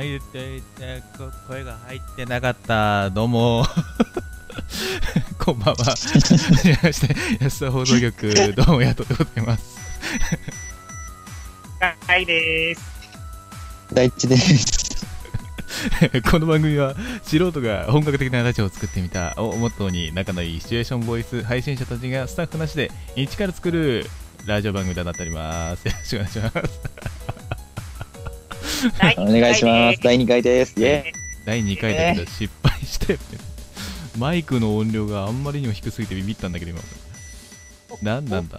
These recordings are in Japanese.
はい、ででこ声が入ってなかった。どうも。こんばんは。はじめまして、安田放送局、どうもやっとでございます。はいです。第一です。この番組は素人が本格的なラジオを作ってみたをモットーに仲のいいシチュエーションボイス配信者たちがスタッフなしで一から作るラジオ番組となっております。よろしくお願いします。お願いします。第2回です。イェ第2回だけど失敗して、マイクの音量があんまりにも低すぎてビビったんだけど今。なんなんだ？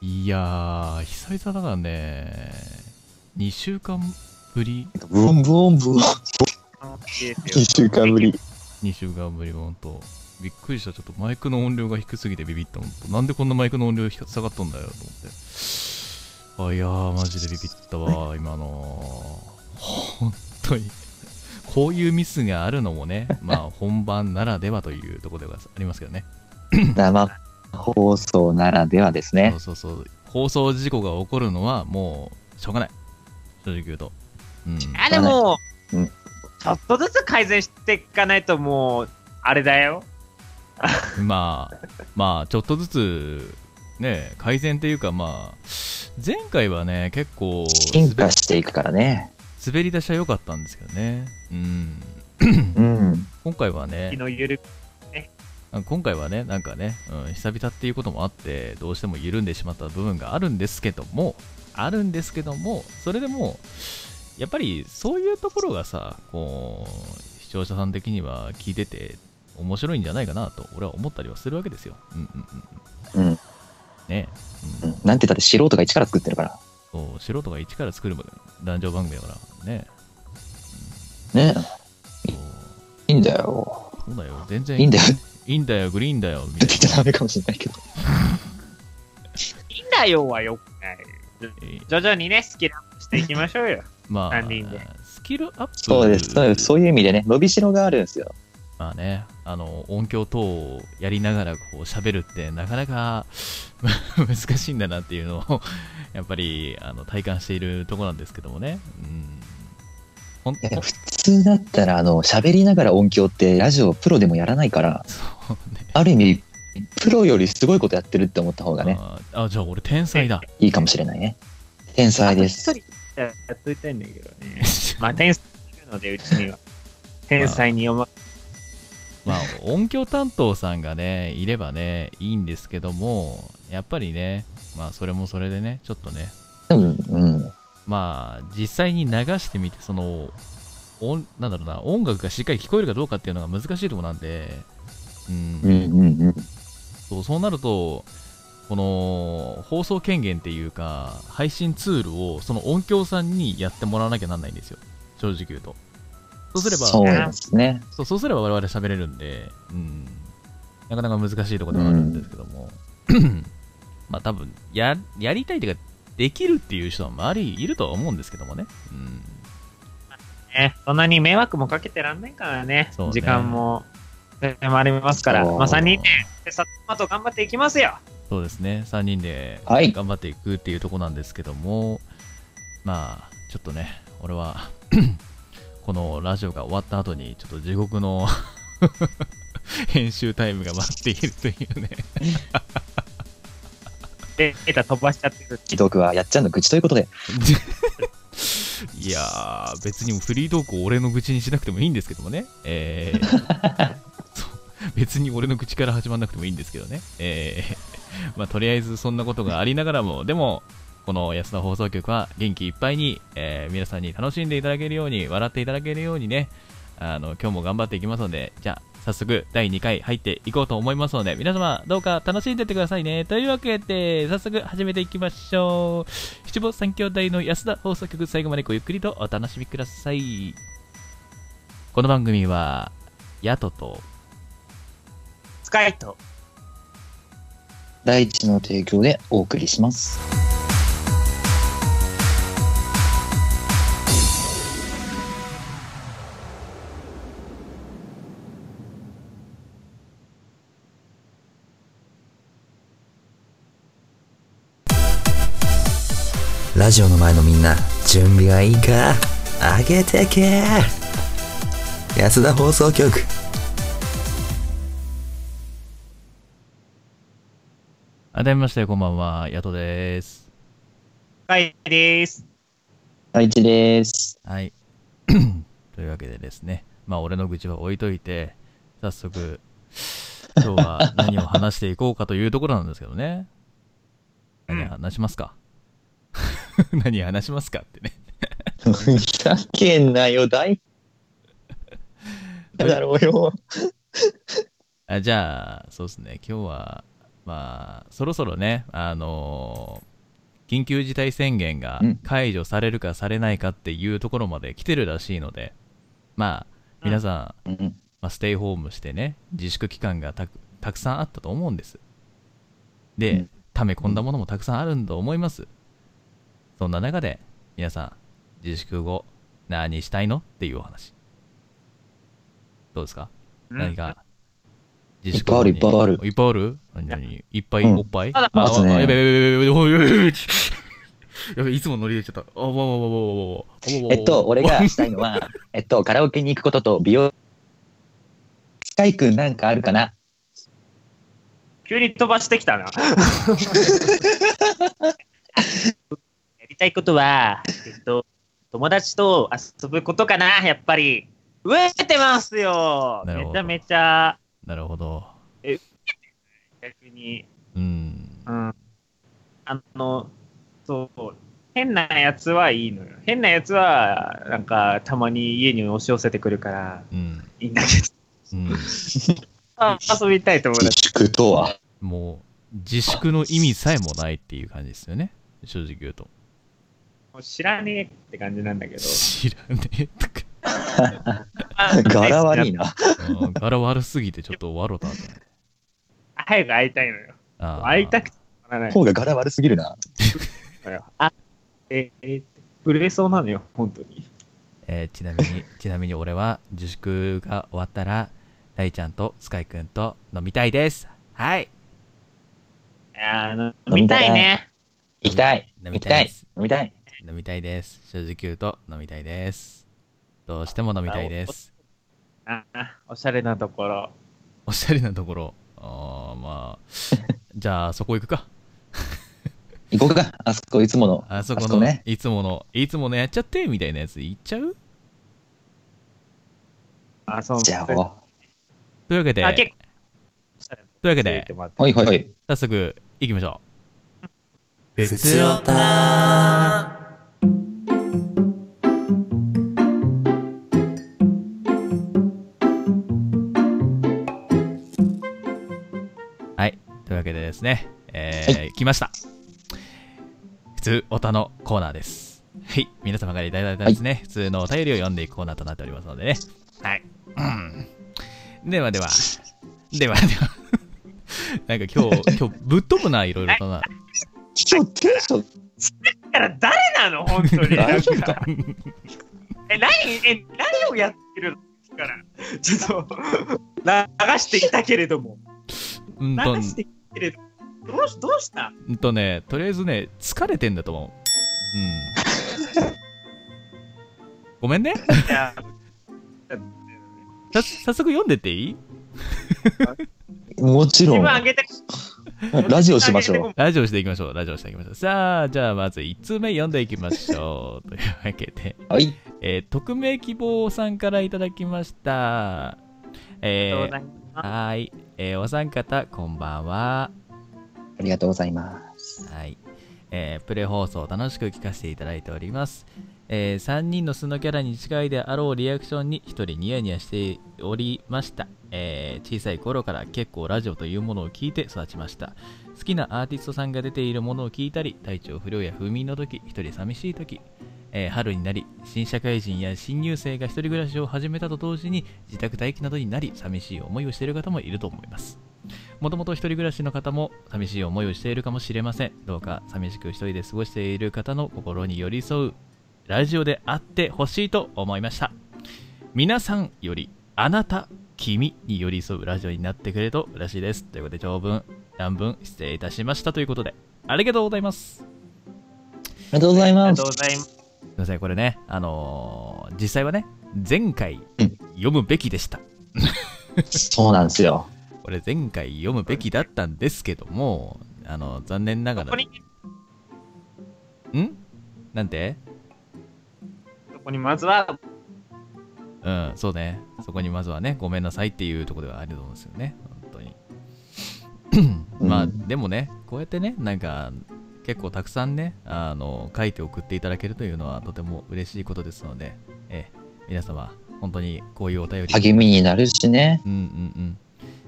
いやー、久々だからね、2週間ぶり？ーブオンブオンブオン。2週間ぶり。2週間ぶり、ほんと。びっくりした。ちょっとマイクの音量が低すぎてビビった。ほんと。なんでこんなマイクの音量下がっとんだよ、と思って。あ、いやー、マジでビビったわ、今の。本当に。こういうミスがあるのもね、まあ本番ならではというところではありますけどね。生放送ならではですねそう。そうそう。放送事故が起こるのはもう、しょうがない。正直言うと。うん。あ、でも、うんちょっとずつ改善していかないともう、あれだよ。まあ、まあ、ちょっとずつ、ね、改善っていうか、まあ、前回はね、結構進化していくからね。滑り出しは良かったんですけどね。うん。うん。今回はね今回はね、なんかね、うん、久々っていうこともあって、どうしても緩んでしまった部分があるんですけども、あるんですけども、それでも、やっぱりそういうところがさ、こう、視聴者さん的には聞いてて面白いんじゃないかなと、俺は思ったりはするわけですよ。うんうんうん。うん。ね、うんうんなんて言ったって素人が一から作ってるから。そう素人が一から作る男女番組だからね。ね。いいんだよ。そうだよ、全然いいんだよ。いいんだよ、グリーンだよ、みってたい言っちゃダメかもしれないけど。いいんだよはよくない。徐々にね、スキルアップしていきましょうよ。まあ三人で、スキルアップ。そうです。そうです。そういう意味でね、伸びしろがあるんですよ。まあね、あの、音響等をやりながらこう喋るってなかなか 難しいんだなっていうのを、やっぱりあの体感しているところなんですけどもね。うん。い普通だったら、あの、喋りながら音響ってラジオプロでもやらないから、ね。ある意味、プロよりすごいことやってるって思った方がね、あーあ、じゃあ俺天才だ。いいかもしれないね。天才です。一人やっといたいんだけどね。まあ、天才いるので、うちには。天才に読ま、まあ、音響担当さんがね、いればね、いいんですけども、やっぱりね、まあ、それもそれでね、ちょっとね、うん、うん。まあ、実際に流してみて、その、音なんだろうな、音楽がしっかり聞こえるかどうかっていうのが難しいところなんで、うん、うん、うん、うん。そうそうなると、この放送権限っていうか、配信ツールをその音響さんにやってもらわなきゃなんないんですよ、正直言うと。そうすれば、そうですね。そうそうすれば我々喋れるんで、うん、なかなか難しいところではあるんですけども、まあ多分や、やりたいというか、できるっていう人は周りいるとは思うんですけどもね。うん、ね、そんなに迷惑もかけてらんないからね。ね時間も、もありますから。まあ、3人で、でさっまと頑張っていきますよ。そうですね、3人ではい頑張っていくっていうところなんですけども、まあ、ちょっとね、俺は、このラジオが終わった後に、ちょっと地獄の 編集タイムが待っているというね。データ飛ばしちゃってる。既読はやっちゃんの愚痴ということで。いやー、別にフリートークを俺の愚痴にしなくてもいいんですけどもね。えー 別に俺の口から始まらなくてもいいんですけどね。えーまあ、とりあえずそんなことがありながらも、でも、この安田放送局は元気いっぱいに、えー皆さんに楽しんでいただけるように、笑っていただけるようにね、あの、今日も頑張っていきますので、じゃあ、早速第2回入っていこうと思いますので、皆様どうか楽しんでってくださいね。というわけで、早速始めていきましょう。七五三兄弟の安田放送局最後までごゆっくりとお楽しみください。この番組は、ヤトと、スカイと、第一の提供でお送りします。ラジオの前のみんな、準備はいいか？上げてけ安田放送局。改めまして、こんばんは、ヤトです。はい、です。大地です。はい。というわけでですね、まあ、俺の愚痴は置いといて、早速、今日は何を話していこうかというところなんですけどね。何話しますか？何話しますかってね。ふざけんなよ、大 だろうよ。あじゃあ、そうですね、今日は、まあ、そろそろね、あのー緊急事態宣言がうん解除されるかされないかっていうところまで来てるらしいので、まあ、皆さん、うんまあ、ステイホームしてね、自粛期間がたくたくさんあったと思うんです。で、うん溜め込んだものもたくさんあるんと思います。そんな中で、皆さん、自粛後、何したいのっていうお話。どうですか？何か、自粛後にいっぱいあるいっぱいある何何？いっぱいうんおっぱい、まだあますねあやべやべやべやべやべおいおいおいおいやべいつも乗り入れちゃった。あわわわわわわえっと、俺がしたいのは、えっと、カラオケに行くことと美容。スカイくんなんかあるかな急に飛ばしてきたな。たいことは、えっと、友達と遊ぶことかな、やっぱり。飢えてますよめちゃめちゃ、なるほど。逆に。うん。うん。あの、そう、変なやつはいいのよ。変なやつは、なんか、たまに家に押し寄せてくるから、うん。いいんだけど。うん。あ遊びたい友自達。粛とは？もう、自粛の意味さえもないっていう感じですよね。正直言うと。知らねえって感じなんだけど。知らねえとか。柄悪いな。うん柄悪すぎてちょっと笑ったんだね。早く会いたいのよ。あー会いたくてたまらない方が柄悪すぎるな。あ、え、え、震えそうなのよ、本当に。えーちなみに、ちなみに俺は自粛が終わったら、大ちゃんとスカイくんと飲みたいです。はい。いやー飲みたいね。行きたい。飲みたいです。。飲みたい。飲みたいです。正直言うと飲みたいです。どうしても飲みたいです。あおしゃれなところ。おしゃれなところ。あーまあ。じゃあ、そこ行くか。行こうか。あそこいつもの。あそこの、こねいつもの、いつものやっちゃってみたいなやつ行っちゃう？あ、そう。じゃあ、というわけで。というわけで、はいはいはい。早速行きましょう。ふつおでですね、えー来ました。普通おたのコーナーです。はい。皆様からいただいたですね、普通のお便りを読んでいくコーナーとなっておりますのでね。はい。うんではでは、ではでは、なんか今日、今日ぶっ飛ぶな、いろいろとな。今日テンションだから誰なの？本当に。大丈夫か？え、何、え、何をやってるの？から。ちょっと、流していたけれども。うんと流、していたけれども。どうし、どうした？うんとね、とりあえずね、疲れてんだと思う。うん。ごめんね。いや、さ早速読んでっていい？もちろん自分。上げて、ラジオしましょう。ラジオしていきましょう。ラジオしていきましょう。さあ、じゃあまず1通目読んでいきましょう。というわけで、はい。えー匿名希望さんからいただきました。ありがとうえーございますはーい、えーお三方、こんばんは。ありがとうございます。はい。えープレ放送を楽しく聞かせていただいております。え3人の素のキャラに近いであろうリアクションに1人ニヤニヤしておりました、えー小さい頃から結構ラジオというものを聞いて育ちました。好きなアーティストさんが出ているものを聞いたり、体調不良や不眠の時、1人寂しい時、えー春になり、新社会人や新入生が一人暮らしを始めたと同時に自宅待機などになり、寂しい思いをしている方もいると思います。もともと一人暮らしの方も寂しい思いをしているかもしれません。どうか寂しく一人で過ごしている方の心に寄り添うラジオであってほしいと思いました。皆さんよりあなた、君に寄り添うラジオになってくれると嬉しいです。ということで長文、乱文失礼いたしましたということで、ありがとうございます。あがとうございますありがとう。ございます。すいません、これね、あのー実際はね、前回うん読むべきでした。そうなんですよ。これ前回読むべきだったんですけども、あの、残念ながら、ここに、ん？なんて？ここにまずは、うん、そうね。そこにまずはね、ごめんなさいっていうところではあると思うんですよね。本当に。まあ、うんでもね、こうやってね、なんか、結構たくさんね、あの、書いて送っていただけるというのはとても嬉しいことですので、ええ、皆様、本当にこういうお便り、励みになるしね。うんうんう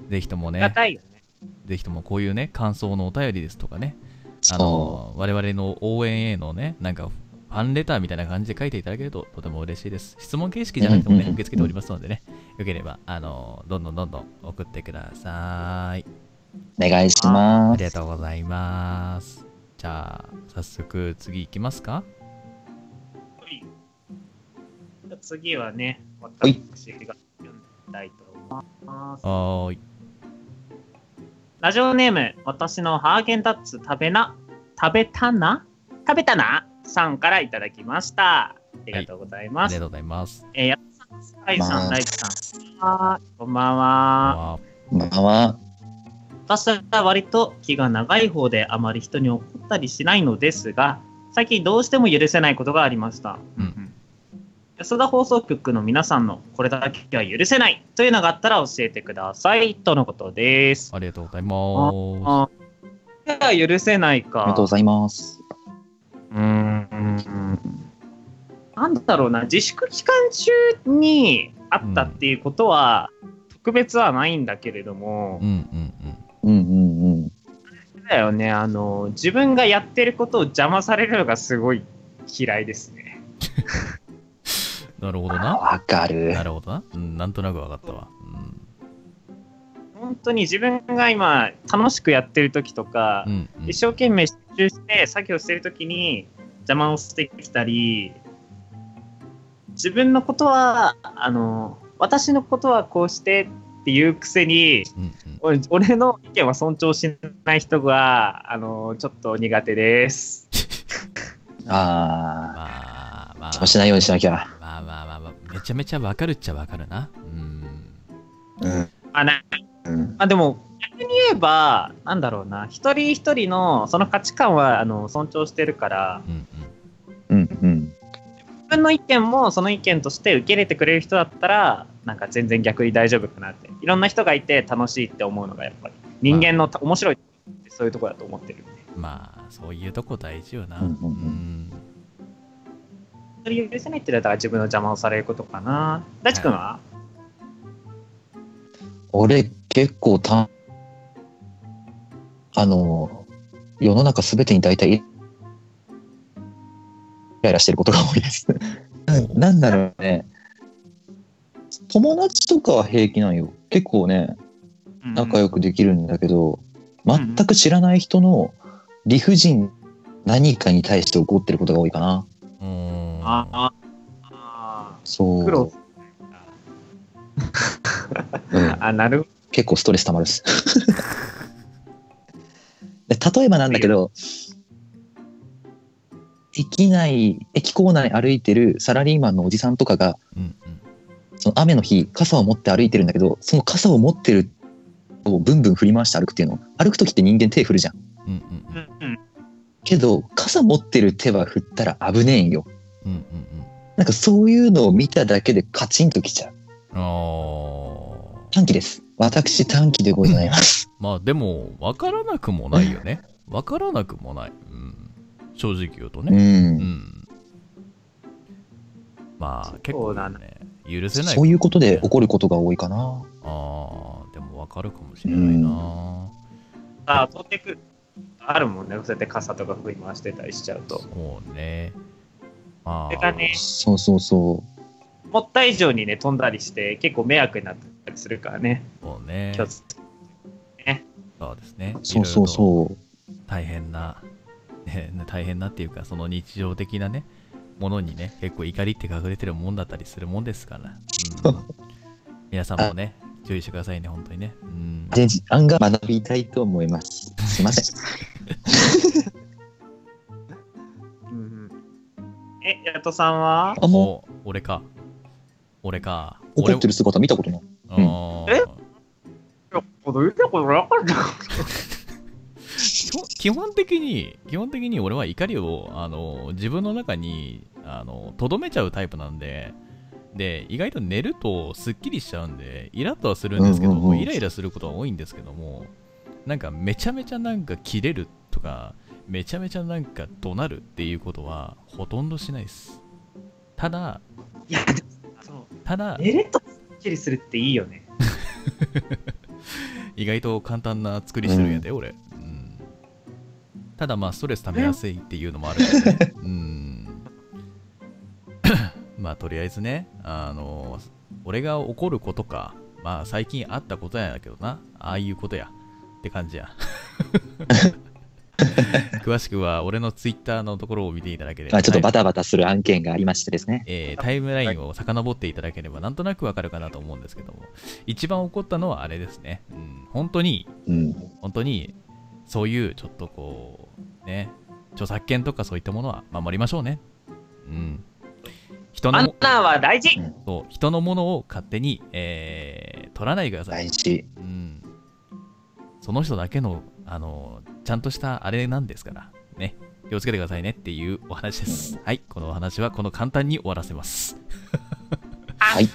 ん。ぜひともありがね、たいよね。ぜひともこういうね、感想のお便りですとかね、あその、我々の応援へのね、なんか、ファンレターみたいな感じで書いていただけるととても嬉しいです。質問形式じゃなくてもね、受け付けておりますのでね、よければ、あの、どんどんどんどん送ってください。う。お願いしますあり。がとうございます。じゃあ、早速次行きますか？はいじゃあ次はね、はい私が読んでみたいと思います。はーい。ラジオネーム、私のハーゲンダッツ食べな、食べたな？食べたな？さんからいただきました。ありがとうございます。ありがとうございます。えー、やっさん、スカイさん、まあライチさん、こんばんは。あまあまあ、私は割と気が長い方であまり人に怒ったりしないのですが、最近どうしても許せないことがありました。うん安田放送局の皆さんのこれだけは許せないというのがあったら教えてくださいとのことです。ありがとうございまあいや許せないか。ありがとうございます。うーんなんだろうな、自粛期間中にあったっていうことは、特別はないんだけれどもす。う、んうんうんうんうん。だよね、あの、自分がやってることを邪魔されるのがすごい嫌いですね。うん。なるほどな。わかるな。るほどな。うん、なんとなくわかったわ。本当に自分が今楽しくやってる時とか、うん。うん、うん一生懸命集中して作業してる時に邪魔をしてきたり、自分のことは、あの、私のことはこうしてっていうくせに、うんうん俺俺の意見は尊重しない人が、あの、ちょっと苦手です。あまあまああ、そうしないようにしなきゃ。まあまあまあまあ、めちゃめちゃわかるっちゃわかるな。うん。うん。あなうん。あでも、逆に言えば、なんだろうな、一人一人のその価値観はあの尊重してるから、うんうん。うんうん。自分の意見もその意見として受け入れてくれる人だったら、なんか全然逆に大丈夫かなって。いろんな人がいて楽しいって思うのがやっぱり、人間のた面白いってそういうところだと思ってるんで。まあ、そういうとこ大事よな。うんうんうんうんそれ許せないって言ったら自分の邪魔をされることかな。大地君は、俺、結構た、あの、世の中すべてに大体、イライラしてることが多いです。ななんだろうね。友達とかは平気なんよ。結構ね、仲良くできるんだけど、全く知らない人の理不尽何かに対して怒ってることが多いかな。うーん。あああそう。苦労うん あ、なる結構ストレス溜まるっす。で例えばなんだけど、駅内、駅構内歩いてるサラリーマンのおじさんとかが、うんうん。その雨の日、傘を持って歩いてるんだけど、その傘を持ってるをブンブン振り回して歩くっていうの。歩く時って人間手振るじゃん。うんうん。けど、傘持ってる手は振ったら危ねえんよ。うんうんうんなんかそういうのを見ただけでカチンときちゃう。短期です。私短期でございます。まあでも、わからなくもないよね。わからなくもない。うん。正直言うとう。ね。うんん。まあ結構そうだね、許せない。そういうことで怒ることが多いかな。ああ、でもわかるかもしれないな。あ、取ってくる。あるもんね。そうやって傘とか振り回してたりしちゃうと。そうね。まあそれがね、そうそうそう。思った以上にね、飛んだりして、結構迷惑になったりするからね。そうねそうですね。そうそうう。そう。大変な、ね、大変なっていうか、その日常的なね、ものにね、結構怒りって隠れてるもんだったりするもんですから。うん、皆さんもね、注意してくださいね、本当にね。うん。で、案が学びたいと思います。すいません。うんうんヤトさんは？あんまお俺か。俺か。怒ってる姿見たことない。俺あーえ？こと言ったことなかった基本基本的に、基本的に俺は怒りをあの自分の中にあの留めちゃうタイプなんで、で、意外と寝るとすっきりしちゃうんで、イラッとはするんですけども、うんうんうんイライラすることは多いんですけども、なんかめちゃめちゃなんか切れるとか、めちゃめちゃなんか怒鳴るっていうことはほとんどしないです。ただ、いや、でもそのただ、寝るとすっきりするっていいよね。意外と簡単な作りしてるんやで、俺。うん。ただまあ、ストレス溜めやすいっていうのもあるからね。うん。まあ、とりあえずね、あの、俺が怒ることか、まあ、最近あったことやけどな、ああいうことや、って感じや。詳しくは、俺のツイッターのところを見ていただければ、まあ、ちょっとバタバタする案件がありましてですね。えータイムラインを遡っていただければなんとなくわかるかなと思うんですけども一番起こったのはあれですね、うん、本当にうん。本当にそういうちょっとこうね。著作権とかそういったものは守りましょうね。うん。人のマナーは大事。そう。人のものを勝手に、えー取らないでください、大事。うん、その人だけのあのちゃんとしたあれなんですから。ね。気をつけてくださいねっていうお話です。はい。このお話はこの簡単に終わらせます。はい。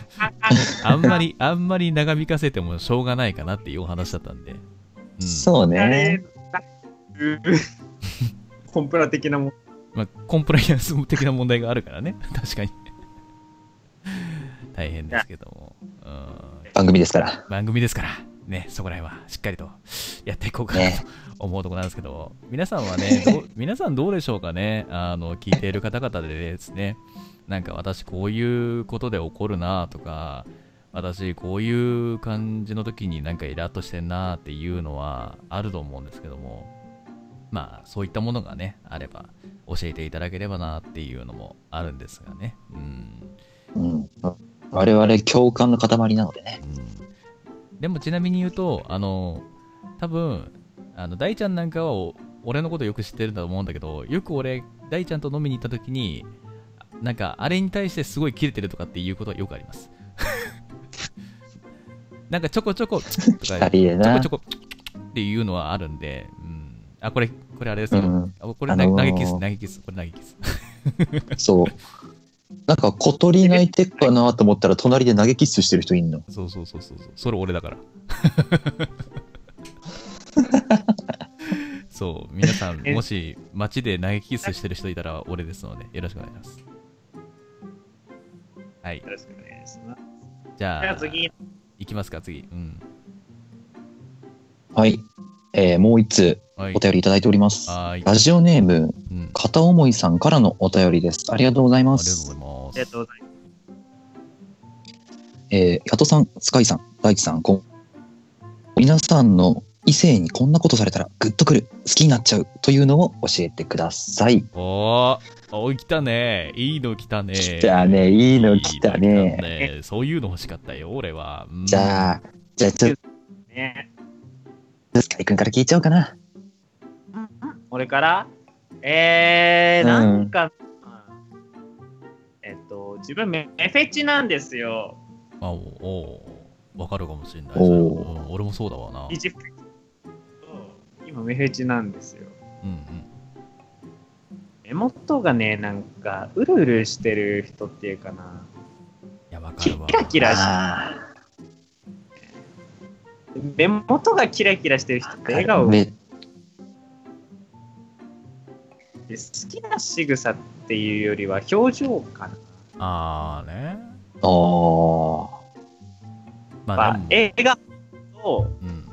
あんまり、あんまり長引かせてもしょうがないかなっていうお話だったんで。うん。そうね。コンプラ的なもん。まあ、コンプライアンス的な問題があるからね。確かに。大変ですけども。うん。番組ですから。番組ですから、ね、そこら辺はしっかりとやっていこうかなねと思うところなんですけど、皆さんはね、皆さんどうでしょうかね、あの聞いている方々でですね、なんか私こういうことで怒るなとか、私こういう感じの時になんかイラッとしてんなっていうのはあると思うんですけども、まあそういったものがね、あれば教えていただければなっていうのもあるんですがね。うんうん。我々共感の塊なのでね。うんでもちなみに言うと、あの、多分、あの、大ちゃんなんかはお俺のことよく知ってるんだと思うんだけど、よく俺、大ちゃんと飲みに行った時に、なんか、あれに対してすごいキレてるとかっていうことはよくあります。なんかちょこちょこ、とか、ちょこちょこっていうのはあるんで、うん。あ、これ、これあれですよ。うん。あこれ、あのー投げキス、投げキス、これ投げキス。そう。なんか小鳥鳴いてっかなと思ったら隣で投げキッスしてる人いんの。そうそうそうそうそう。それ俺だから。そう、皆さん、えもし街で投げキスしてる人いたら俺ですので、よろしくお願いします。はいよ。ろしくお願いします。じじゃあ次、いきますか、次。うん。はい。えーもう一通はいお。便りいただいております。はーい。ラジオネーム、うん。片思いさんからのお便りです。ありがとうございます。ありがす。とうございます。えー、ヤトさん、スカイさん、大地さん、こん皆さんの異性にこんなことされたらグッとくる、好きになっちゃうというのを教えてください。おー、おい、来たね。いいの来たね。来たね、いいの来たいいのね。来たねそういうの欲しかったよ、俺は。うんじゃあ、じゃあちょっね、と、スカイくんから聞いちゃおうかな。俺から？えー、うんなんか、えっと、自分メメフェチなんですよ。あおおわかるかもしれない。おーうん俺もそうだわな。一フェチ今メフェチなんですよ。うんうん。目元がね、なんか、うるうるしてる人っていうかな。いや、わかキるわ。ラキラしあ目元がキラキラしてる人って笑ー顔めで好きな仕草っていうよりは表情かな。あーね。あーままあ映画をうん。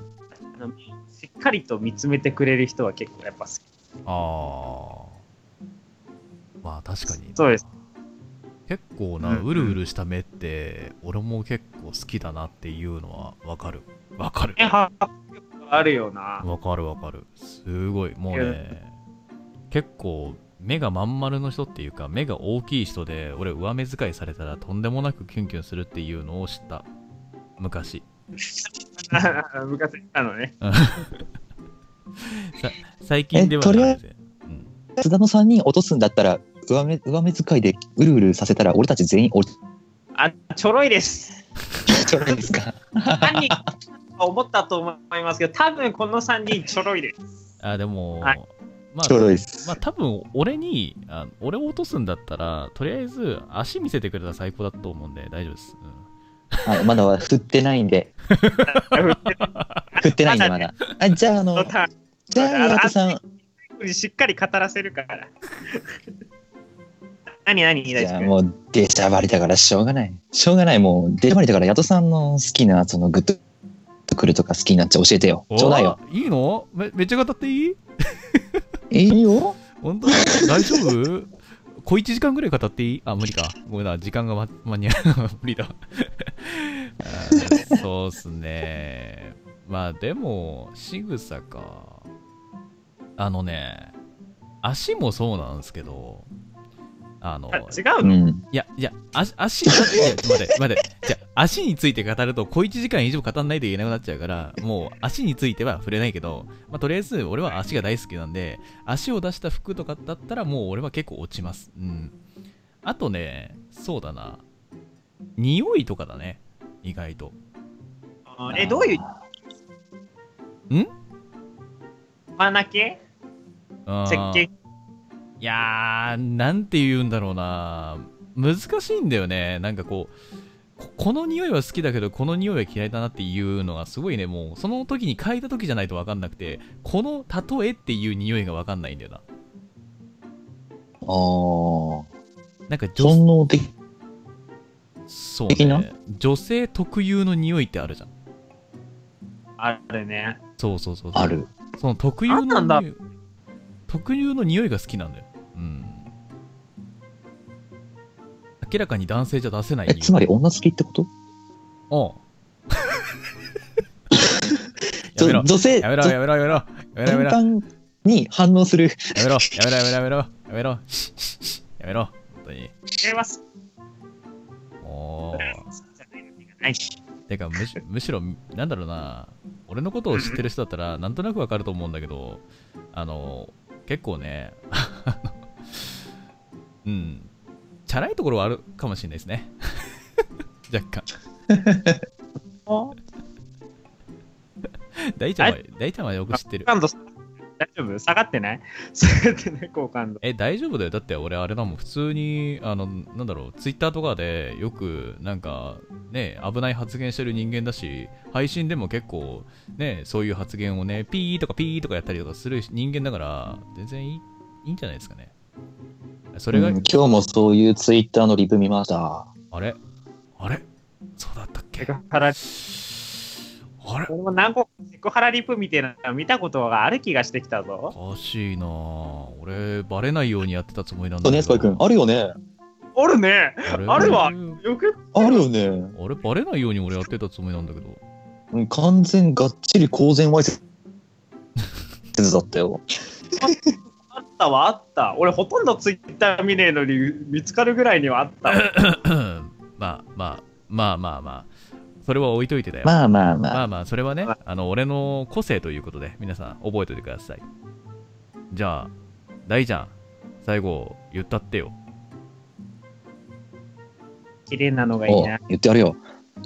あのしっかりと見つめてくれる人は結構やっぱ好き。ああ。まあ確かに。そうです。結構な、うんうるうるした目って、俺も結構好きだなっていうのはわかる。わかる。あるよな。わかるわかる。すごい。もうね、結構、目がまん丸の人っていうか、目が大きい人で、俺上目遣いされたらとんでもなくキュンキュンするっていうのを知った。昔。昔言ったのね。最近ではえとりあえず、うん、津田の3人落とすんだったら、上目上目遣いでうるうるさせたら俺たち全員おちあ、ちょろいです。ょろいですか？何思ったと思いますけど、多分この3人ちょろいです。あ、でも、はいまあちょろいです。まあ多分俺にあ俺を落とすんだったらとりあえず足見せてくれたら最高だと思うんで大丈夫です、うんあまだは振ってないんで、振ってないんでまだ。あじゃあ、あの、じゃあ、岩田さん、しっかり語らせるから。何何じ大丈夫ゃあもう、出しゃばりだからしょうがない。しょうがない、もう、出しゃばりだから、ヤトさんの好きな、その、グッとくるとか好きになっちゃ教えてよ。ちょうだいよ。おいいの？めめっちゃ語っていい？いいよ。本当大丈夫？小1時間ぐらい語っていい？あ、無理か。ごめんな、時間がま間に合う。無理だ。そうっすね。まあでも、仕草か。あのね、足もそうなんですけど、あの、あ違ううの、ん。いや、いや、足、足、いや、待って、待って。じゃあ足について語ると、小1時間以上語んないといけなくなっちゃうから、もう、足については触れないけど、まあ、とりあえず、俺は足が大好きなんで、足を出した服とかだったら、もう俺は結構落ちます。うん。あとね、そうだな。匂いとかだね。意外と。あえ、どういう？ん？鼻系石鹸？いやー、なんて言うんだろうな。難しいんだよね。なんかこう、ここの匂いは好きだけど、この匂いは嫌いだなっていうのがすごいね、もう、その時に嗅いだ時じゃないと分かんなくて、この例えっていう匂いが分かんないんだよな。ああ。なんか女、本能的。そう的な？ね。女性特有の匂いってあるじゃん。あるね。そうそうそうそう。ある。その特有の匂い、特有の匂いが好きなんだよ。明らかに男性じゃ出せない。え。つまり女好きってこと？おう やめろ。女女性、やめろやめろやめろ。やめろやめろ。に反応する。めろやめろやめろやめろ。やめろ。やめろ。本当に。それは好おー。きじゃないのがない。てかむしむしろなんだろうな。俺のことを知ってる人だったらなんとなくわかると思うんだけどあの結構ねあのうんチャラいところはあるかもしれないですね 若干 大ちゃんは大ちゃんはよく知ってる大丈夫？下がってない？下がってない好感度。え、大丈夫だよ。だって俺あれだもん。普通に、あの、なんだろう、ツイッターとかでよく、なんか、ね、危ない発言してる人間だし、配信でも結構、ね、そういう発言をね、ピーとかピーとかやったりとかする人間だから、全然いいいいんじゃないですかね。それが、うん今日もそういうツイッターのリプ見ました。あれ？あれ？そうだったっけ？セクハラ、あれ？俺も何個かセクハラリプみたいなの見たことがある気がしてきたぞ。おかしいなぁ俺、バレないようにやってたつもりなんそうね、だけど。スパイ君。あるよね。あるね。あれ？あるわよくあるよね。あれ、バレないように俺やってたつもりなんだけど。うん完全がっちり公然わいせつだったよ。あったわ、あった。俺ほとんどツイッター見ねえのに見つかるぐらいにはあった わ。まあまあまあまあまあそれは置いといてだよ、まあまあまあ。まあまあそれはねあの俺の個性ということで皆さん覚えておいてくださいじゃあ大ちゃん最後言ったってよ綺麗なのがいいおな。言ってやるよ。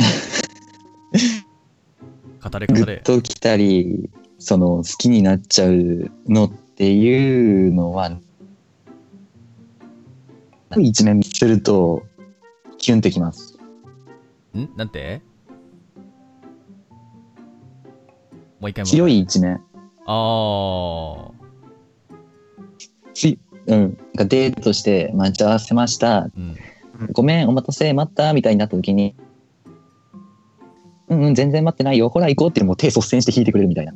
語れ語れグッときたり、その好きになっちゃうのっていうのは、一面すると、キュンってきます。ん？なんて？もう一回も強い一面。あつうん。なんかデートして待ち合わせました。ーうんごめん、お待たせ、待った、みたいになった時に、うんうん、全然待ってないよ。ほら行こうっていう手率先して引いてくれるみたいな。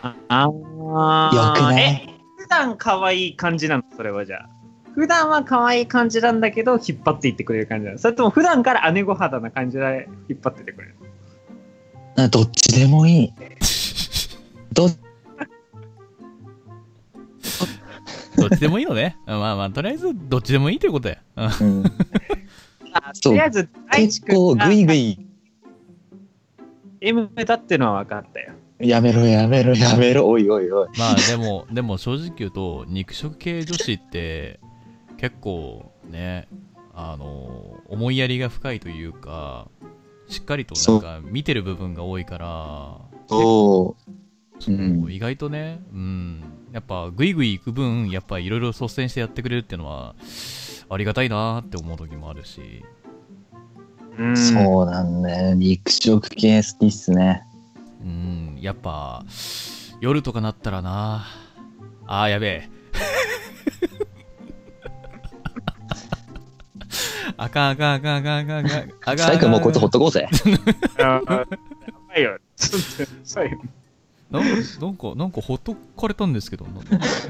ああーよくなえい普段可愛い感じなの？それはじゃあ。普段は可愛い感じなんだけど、引っ張っていってくれる感じなの。それとも普段から姉御肌な感じで引っ張ってってくれる？あどっちでもいい。どどっちでもいいのね。まあまあとりあえずどっちでもいいということや。うん。とりあえず、大地結構グイグイ。M だってのは分かったよ。やめろやめろやめろ。おいおいおい。まあでも、でも正直言うと、肉食系女子って、結構ね、あの、思いやりが深いというか、しっかりとなんか見てる部分が多いから、そう。そううん意外とね、うん、やっぱグイグイ行く分、やっぱいろいろ率先してやってくれるっていうのは、ありがたいなーって思う時もあるし、うんそうなんだよ。肉食系好きっすね。うん、やっぱ、夜とかなったらな、あーやべえ。あかんあかんあかんあかんあかんあかんあかん。最後もうこいつほっとこうぜ。あやばいよ。ちょっとやばいよなんなんか、なんかほっとかれたんですけど、な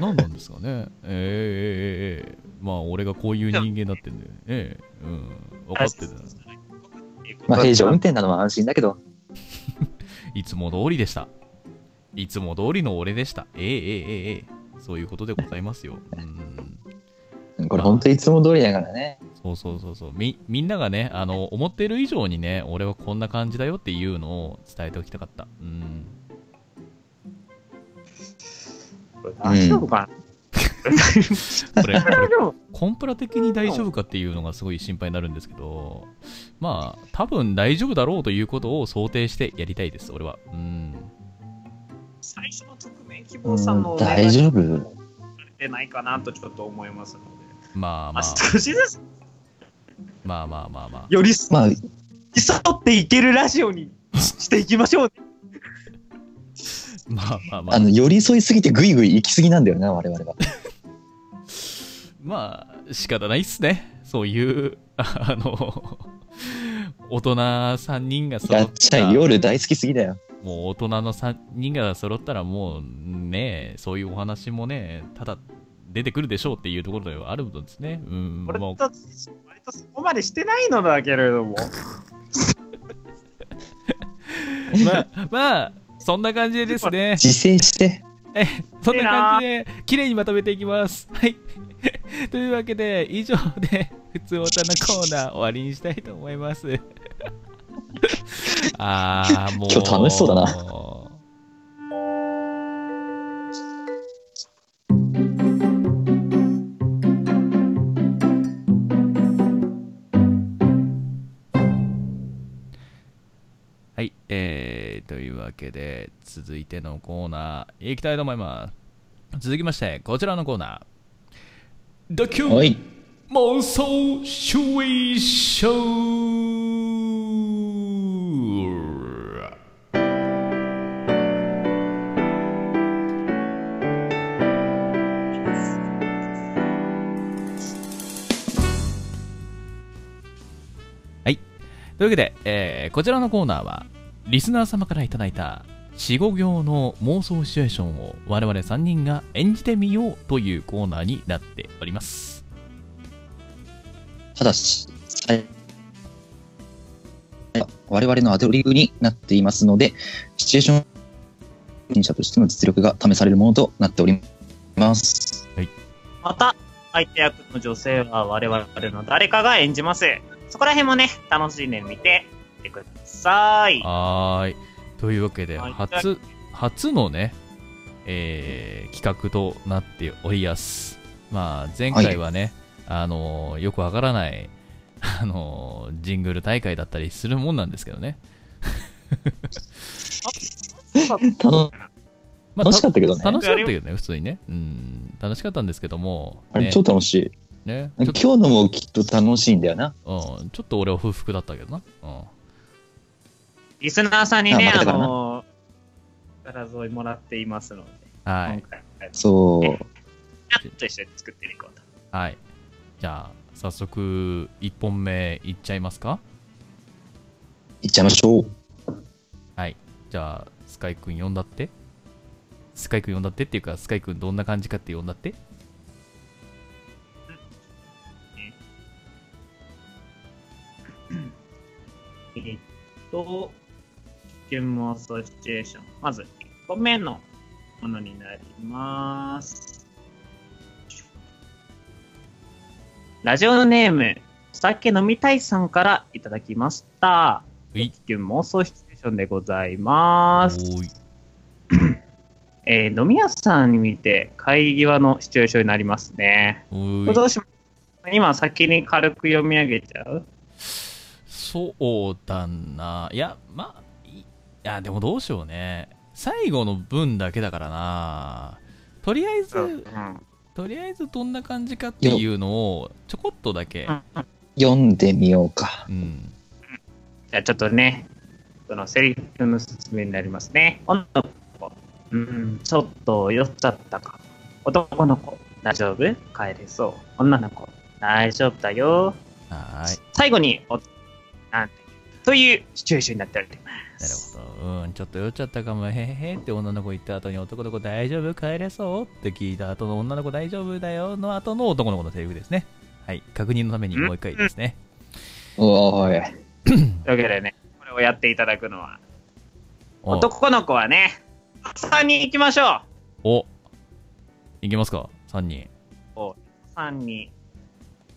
なんなんですかね。えー、えー、えー、えーまあ、俺がこういう人間だってんで、ええうん、分かってた。まあ平常運転なのは安心だけど。いつも通りでした。いつも通りの俺でした。えええええ。そういうことでございますよ。うん。これ本当いつも通りだからね。そうそうそうそう。み、みんながね、あの、思ってる以上にね、俺はこんな感じだよっていうのを伝えておきたかった。うん。これ大丈夫かな、これ、コンプラ的に大丈夫かっていうのがすごい心配になるんですけど、まあ、多分大丈夫だろうということを想定してやりたいです、俺は。うん。最初の匿名希うん望さんの大丈夫？出ないかなとちょっと思いますので。まあまあ、まあ、少しずつまあまあまあまあ。寄り添まあ、添っていけるラジオにしていきましょう。まあまあまああ。の、寄り添いすぎてグイグイ行きすぎなんだよな、我々は。まあ、仕方ないっすね。そういう、あの、大人3人が揃っガッチャたン夜大好きすぎだよ。もう大人の3人が揃ったらもうね、そういうお話もね、ただ出てくるでしょうっていうところではあるんですね。うん、もう俺と、割とそこまでしてないのだけれども。まあ、まあ、そんな感じでですね。自制して。そんな感じで、綺麗にまとめていきます。はい。というわけで、以上で、普通おたのコーナー終わりにしたいと思います。あー、もう。今日楽しそうだなはい、えー、というわけで、続いてのコーナー、いきたいと思います。続きまして、こちらのコーナー。The Q おい。妄想シチュエーションはい。というわけで、えーこちらのコーナーは、リスナー様からいただいた4、5行の妄想シチュエーションを我々3人が演じてみようというコーナーになっております。ただし、さい我々のアドリブになっていますので、シチュエーション責任者としての実力が試されるものとなっております。また、相手役の女性は我々の誰かが演じます。そこら辺もね、楽しんでみてみてください。はーい。というわけで、はい初、初のね、えー企画となっておりやす。まあ、前回はね、あのーよくわからない、あのージングル大会だったりするもんなんですけどね。楽まあ楽しかったけどねた楽しかったけどね、普通にね。うん、楽しかったんですけども、あれね超楽しい。ね今日のもきっと楽しいんだよな。と、うん、ちょっと俺は不服だったけどな。うんリスナーさんにね、ああのー、力添えもらっていますので、はい。今回、そう。ちゃんと一緒に作っていこうと。はい。じゃあ、早速、1本目いっちゃいますか？いっちゃいましょう。じゃあ、スカイくん呼んだって？スカイくん呼んだってっていうか、スカイくんどんな感じかって呼んだって？えっと、ゲーム妄想シチュエーション。まず、1個目のものになります。ラジオネーム、お酒飲みたいさんからいただきました。いゲーム妄想シチュエーションでございます。えー飲み屋さんに見て、会議際のシチュエーションになりますね。どうしま今先に軽く読み上げちゃう？そうだな。いや、まあ、や、でもどうしようね。最後の文だけだからな。とりあえず、うん。とりあえずどんな感じかっていうのを、ちょこっとだけ。読んでみようか。うん。じゃあちょっとね、そのセリフの説明になりますね。女の子、うん、ちょっと酔っちゃったか。男の子、大丈夫？帰れそう。女の子、大丈夫だよ。はーい。最後に、おなんていうというシチュエーションになっております。なるほど。うん、ちょっと酔っちゃったかも、へへへって女の子言った後に男の子大丈夫帰れそうって聞いた後の女の子大丈夫だよの後の男の子のセリフですね。はい。確認のためにもう一回ですね。おーい。というわけでね、これをやっていただくのは、男の子はね、3人行きましょうおいきますか ?3 人。う。3人、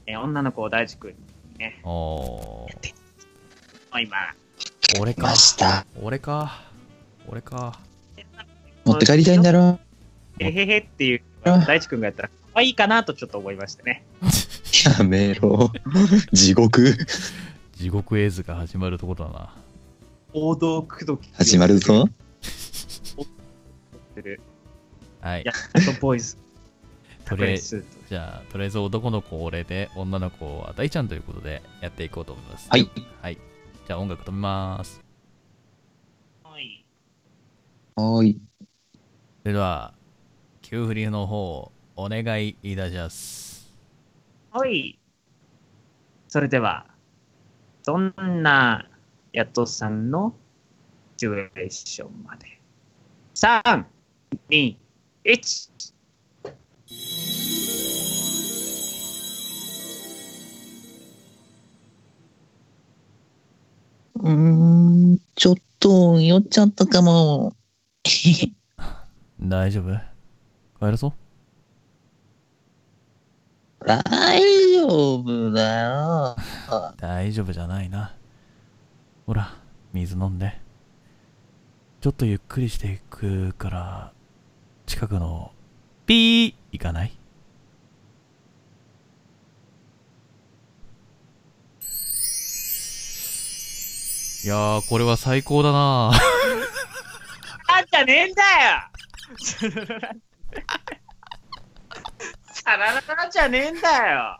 えー女の子を大地君にね、おー今、俺かま。した。俺か。俺か。持って帰りたいんだろえへへっていう、あ大地君がやったら、可愛いかなとちょっと思いましてね。やめろ。地獄。地獄絵図が始まるところだな。王道口説き。始まるぞ。はいヤ。ットボーイズ。とりあえず、ず。じゃあ、とりあえず男の子俺で、女の子は大ちゃんということでやっていこうと思います。はい。はい。じゃあ音楽止めます。はい。はーい。それでは、給付リの方、お願いいたします。はい。それでは、どんなヤトさんのシチュエーションまで。3、2、1。うーん、ちょっと酔っちゃったかも。大丈夫？帰るぞ。大丈夫だよ。大丈夫じゃないな。ほら、水飲んで。ちょっとゆっくりしていくから、近くの、ピー行かない？いやー、これは最高だなあんじゃねえんだよサラララじゃねえんだよ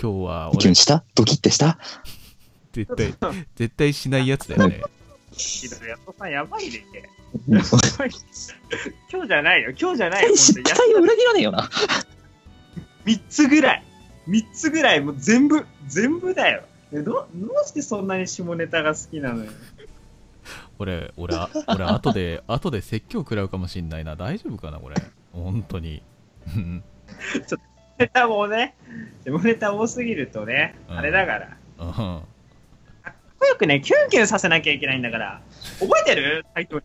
今日は俺キュン、した？ドキッてした？絶対、絶対しないやつだよね。ひどいヤトさんやばいね。やばい今日じゃないよ、今日じゃないよ。失敗を裏切らねえよな。3つぐらい。3つぐらい、もう全部、全部だよ。えどどうしてそんなに下ネタが好きなのよ？俺、俺、あ俺、後で、後で説教食らうかもしんないな。大丈夫かな、これ。本当に。うんネタもね、下ネタ多すぎるとね、うんあれだから。うん。かっこよくね、キュンキュンさせなきゃいけないんだから。覚えてる？タイトル。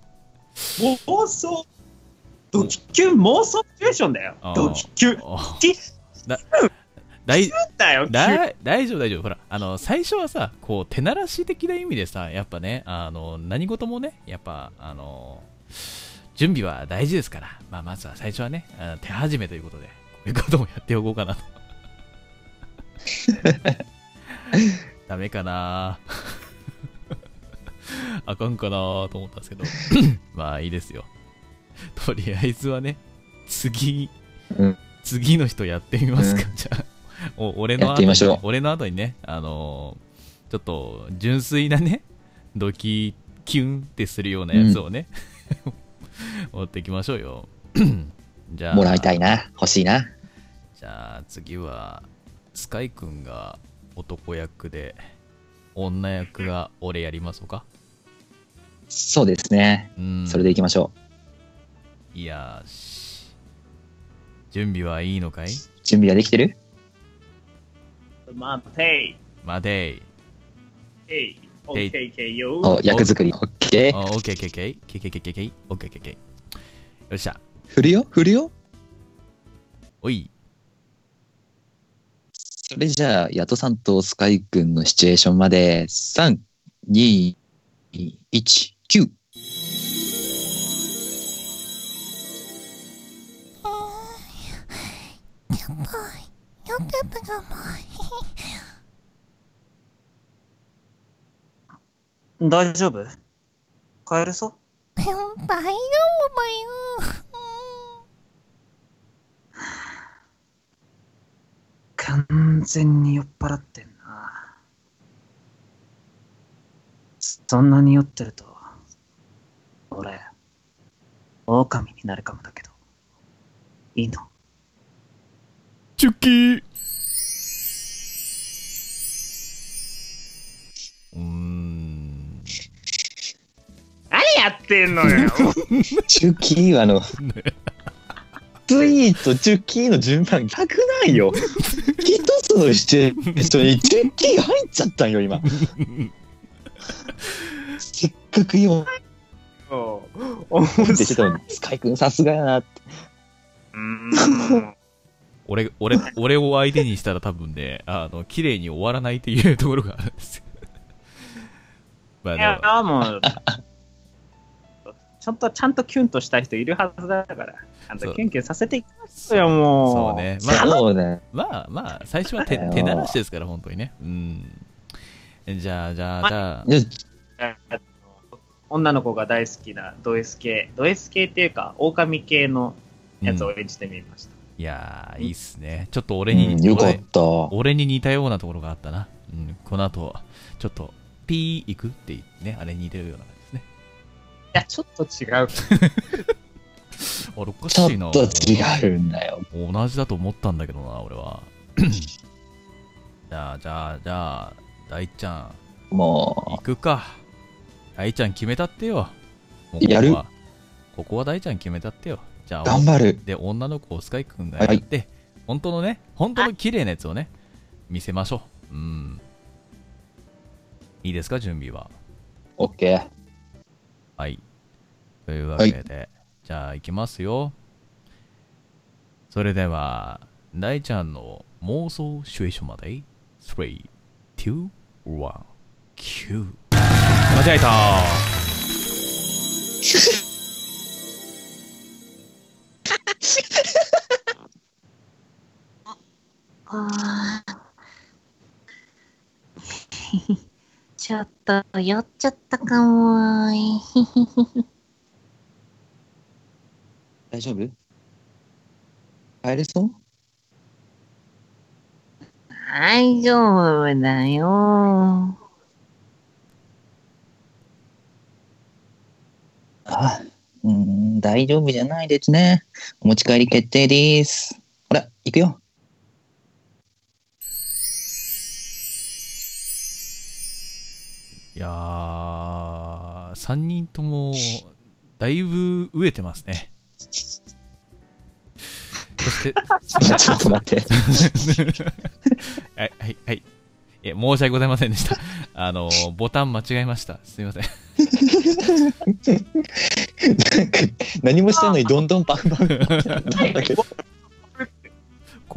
妄想。ドキキュン妄想シチュエーションだよドキキュン。あキュ大大丈夫大丈夫。ほらあの最初はさこう手慣らし的な意味でさやっぱねあの何事もねやっぱあの準備は大事ですから、まあ、まずは最初はねあ手始めということでこういうこともやっておこうかなと。ダメかな。あかんかなと思ったんですけど。まあいいですよ。とりあえずはね次、うん。次の人やってみますか、じゃあお俺のやってみましょう後に俺の後にね、あのーちょっと純粋なね、ドキキュンってするようなやつをね、持っていきましょうよ。じゃあ、もらいたいな。欲しいな。じゃあ次は、スカイくんが男役で、女役が俺やりましょうか？そうですね。うん。それでいきましょいや。準備はいいのかい？う準備はできてる？待て待て。オッケーオッケーよ。お、役作り。オッケー。あ、オッケーオッケーオッケー。ケケケケケオッケーオッケーオッケー。よっしゃ。振るよ？振るよ？おい。それじゃあ、ヤトさんとスカイ君のシチュエーションまで、3、2、1、9。酔ってたかも。大丈夫？帰れそう？大丈夫だよ。完全に酔っ払ってんな。そんなに酔ってると、俺、狼になるかもだけど、いいの？チュッキーやってんのよチュキーはあの、ツイート、チュキーの順番なくないよ。一つのシチュエーションにチュキー入っちゃったんよ、今。せっかくよ、面ってしてたのに、スカイ君さすがやなって。うん俺、俺、俺を相手にしたら多分ね、あの、綺麗に終わらないっていうところがあるんですよ。まあいや、もう、ちょっとちゃんとキュンとした人いるはずだから、ちゃんとキュンキュンさせていきますよ、もう。そうね。まあ。まあ、まあ、最初は手手慣らしですから、本当にね。うん。じゃあ、じゃあ、まじゃあ、女の子が大好きなド S 系、ド S 系っていうか、狼系のやつを演じてみました。いやー、いいっすね。ちょっと俺うに、ん、よか俺った。俺に似たようなところがあったな。うん、この後、ちょっと、ピー行くってね、あれに似てるような感じですね。いや、ちょっと違う。あれ、おかちょしいな。っと違うんだよ。同じだと思ったんだけどな、俺は。じゃあ、じゃあ、じゃあ、大ちゃん、も行くか。大ちゃん決めたってよ。もうやるここはここは大ちゃん決めたってよ。じゃう、あ、頑張る。で、女の子をスカイくんがやって、本当のね、本当の綺麗なやつをね、見せましょう。うん。いいですか、準備は。オッケー。はい。というわけで、じゃあ行きますよ。それでは、大ちゃんの妄想シチュエーションまで、3、2、1、9。間違えたあー ちょっと酔っちゃったかもーい。大丈夫？帰れそう？大丈夫だよ。あ、うん、大丈夫じゃないですね。お持ち帰り決定です。ほら、行くよ。やー、3人とも、だいぶ飢えてますね。そして、ちょっと待って。はい、はい、はい。いや、申し訳ございませんでした。あの、ボタン間違えました。すいません。なんか何もしてんのにどんどんバンバン。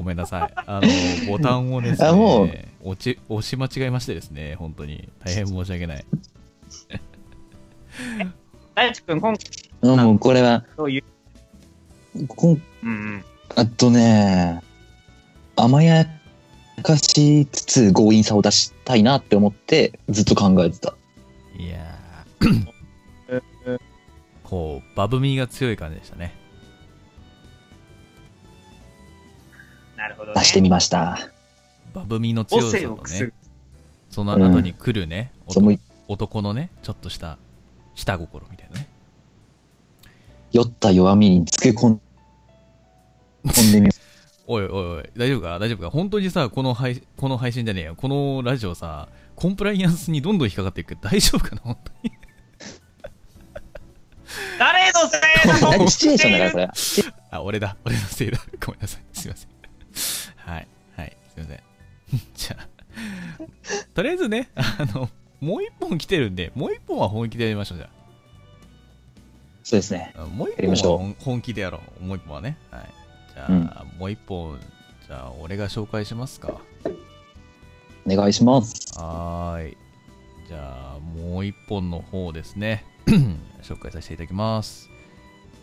めんなさい。あの、ボタンをですね、あもう押ち押し間違えましてですね、本当に。大変申し訳ない。大地君、今回うんもうこれは、どういう？こんうんうん。あとね、甘やかしつつ強引さを出したいなって思ってずっと考えてた。いやー こう、バブミが強い感じでしたね。ね。出してみました。バブミの母強さとね。その後に来るね、そうもう男のね、ちょっとした下心みたいなね。酔った弱みにつけ込ん込んでみ おいおいおい、大丈夫か？大丈夫か？本当にさ、この配この配信じゃねえよ。このラジオさ、コンプライアンスにどんどん引っかかっていく大丈夫かな？本当に。誰のせいだ？何シチュエーションだからこれ。あ、俺だ。俺のせいだ。ごめんなさい。すいません。すいません。じゃあ、とりあえずね、あの、もう一本来てるんで、もう一本は本気でやりましょう、じゃそうですね。あ。あもう一やりましょう本は本本気でやろう。もう一本はね。はい。じゃあ、うんもう一本、じゃあ、俺が紹介しますか。お願いします。はーい。じゃあ、もう一本の方ですね。紹介させていただきます。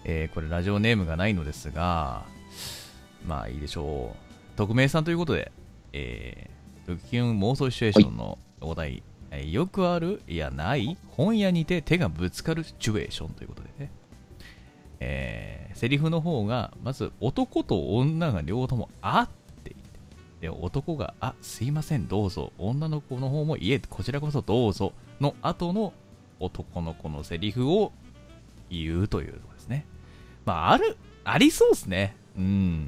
えーこれラジオネームがないのですが、まあいいでしょう。匿名さんということで、えー、ドキュン妄想シチュエーションのお題、えーよくある、いやない、本屋にて手がぶつかるシチュエーションということでね、えー、セリフの方が、まず男と女が両方ともあって言って、で、男が、あ、すいません、どうぞ、女の子の方も、いえ、こちらこそどうぞ、の後の男の子のセリフを言うというとこですね。まあ、ある、ありそうですね。うん。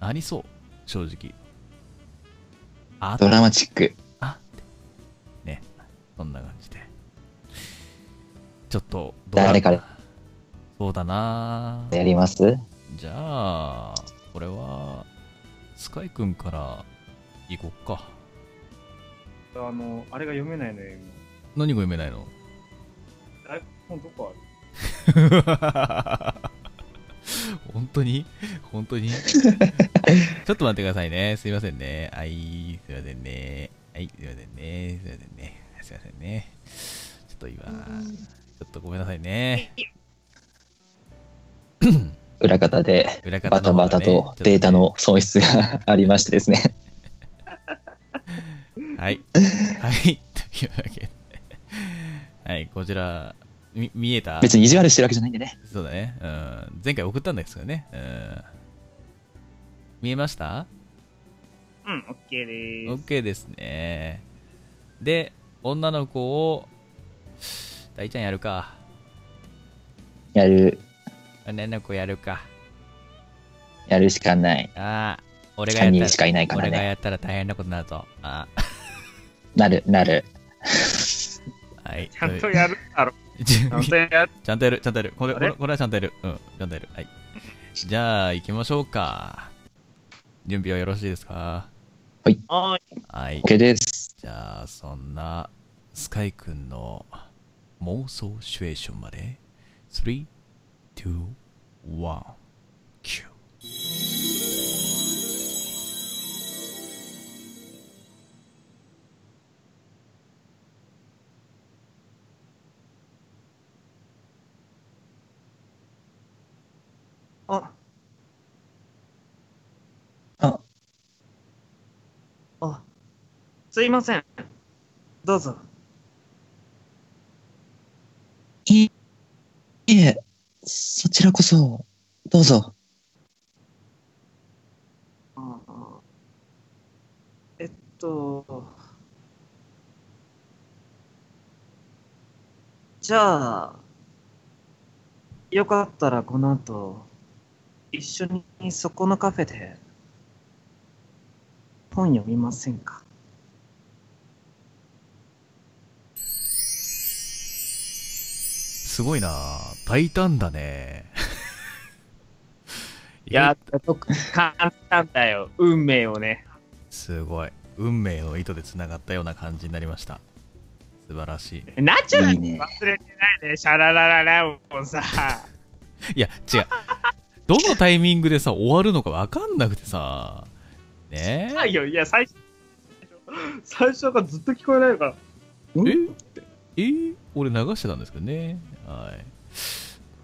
ありそう。正直。あドラマチック。あって。ね。そんな感じで。ちょっと、どうだ？誰から？そうだなやります？じゃあ、これは、スカイくんから行こっか。あの、あれが読めないのよ、今。何が読めないの？台本どこある？本当に？本当に？ちょっと待ってくださいね。すいませんね。はい、すいませんね。はい、すいませんね。すいませんね。すいませんね。ちょっと今、ちょっとごめんなさいね。裏方で裏方バタバタとデータの損失がありましてですね。はい。はい。というわけで。はい、こちら、み見えた？別に意地悪してるわけじゃないんでね。そうだね。うん。前回送ったんですよね。うん。見えました？うん、オッケーでーす。?OK ですね。で、女の子を、大ちゃんやるか。やる、女の子やるか。やるしかない。ああ、俺がや3ったら、人しかいないからね。俺がやったら大変なことになるぞ。あなる、なる。ー はい。ちゃんとやるだろ。ちちゃんとやる。ちゃんとやる、ちゃんとやる。これ、これこれはちゃんとやる。うん、ちゃんとやる。はい。じゃあ、行きましょうか。準備はよろしいですか？あはい。OK です。じゃあ、そんな、スカイくんの妄想シチュエーションまで、3、2、1、すいません。どうぞ。いいえ、そちらこそ、どうぞ。ああえっと。じゃあ、よかったらこの後、一緒にそこのカフェで本読みませんか？すごいな大胆だね。いや、簡単だよ。運命をね。すごい。運命の糸でつながったような感じになりました。素晴らしい。ナチュラルに忘れてないね。シャララララをさ。いや、違う。どのタイミングでさ、終わるのか分かんなくてさ。ねえ。いや、いや、最初、最初からずっと聞こえないから。え？え？ー俺流してたんですけどね。はい。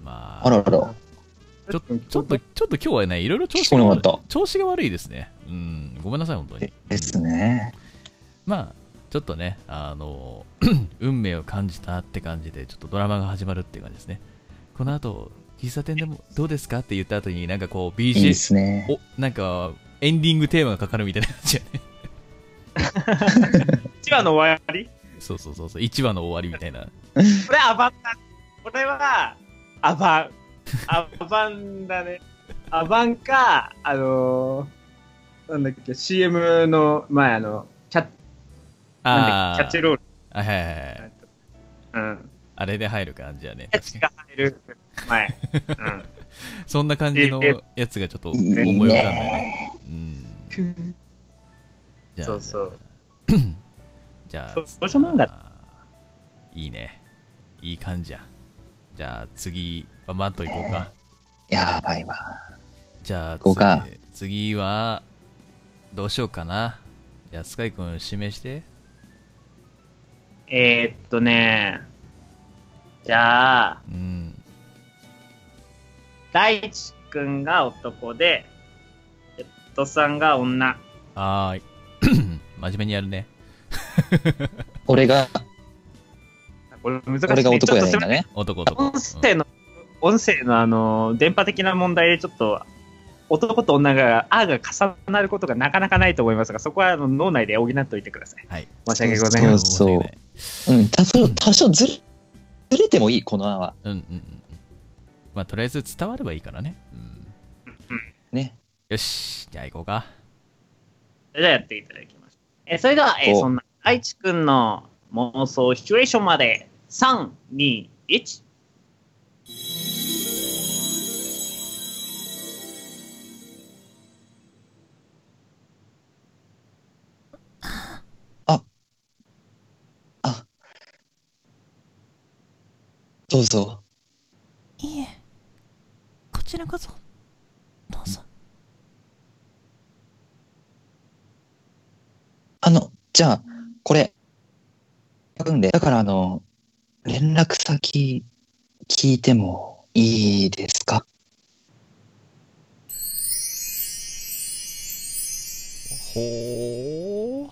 まあ、あらら。ちょちょっと、ちょっと今日はね、いろいろ調子がなかった調子が悪いですね。うん、ごめんなさい、本当に。ですね。まあ、ちょっとね、あの、運命を感じたって感じで、ちょっとドラマが始まるっていう感じですね。この後、喫茶店でもどうですかって言った後に、なんかこう、いいで BGM、すね。お、なんか、エンディングテーマがかかるみたいな感じやね。1話の終わり？そうそうそうそう、1話の終わりみたいな。これアバンだ。これは、アバン。アバンだね。アバンか、あのー、なんだっけ、CM の前、あの、キャッ、なんだっけキャッチロール。あはいはいはい。うん。あれで入る感じやね。キャッチが入る前。うん。そんな感じのえやつがちょっと思い浮かんだよね。ね。うん。じゃあ、そうそう。じゃあ、少女漫画いいね。いい感じや。じゃあ次、バンバンといこうか。やばいわ。じゃあこうか次、次は、どうしようかな。じゃあ、スカイ君指名して。えー、っとね、じゃあ、うん。大地くんが男で、えっトさんが女。はーい。真面目にやるね。俺が、これ難しい、ね。俺が男やねんちょっとだね。男男。音声の、音声のあの、電波的な問題でちょっと、男と女が、あが重なることがなかなかないと思いますが、そこはあの脳内で補っておいてください。はい。申し訳ございません。そうそううん、多少、多少ずれ、ずれてもいい、この案は。うんうんうんうん。まあ、とりあえず伝わればいいからね。うん。ね。よし。じゃあ行こうか。じゃあやっていただきます。えーそれでは、えそんな愛知くんの妄想シチュエーションまで、3、2、1。どうぞ。いえ、こちらこそ、どうぞ。あの、じゃあ、これ、うんで、だからあの、連絡先聞いてもいいですか？ほー。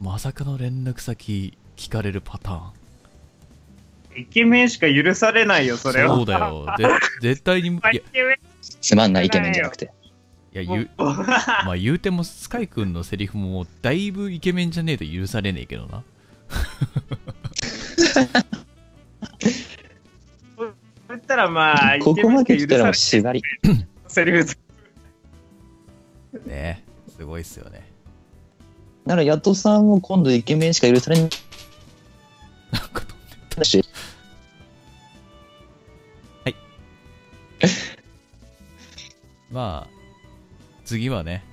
まさかの連絡先聞かれるパターン。イケメンしか許されないよ、それは。そうだよ。で絶対に、つまんないイケメンじゃなくて。いや言う、まあ言うても、スカイ君のセリフも、だいぶイケメンじゃねえと許されねえけどな。そしたらまあ、ここまで来たら縛り。セリフねすごいっすよね。なら、ヤトさんも今度イケメンしか許されないなんか飛んでし。まあ、次はね、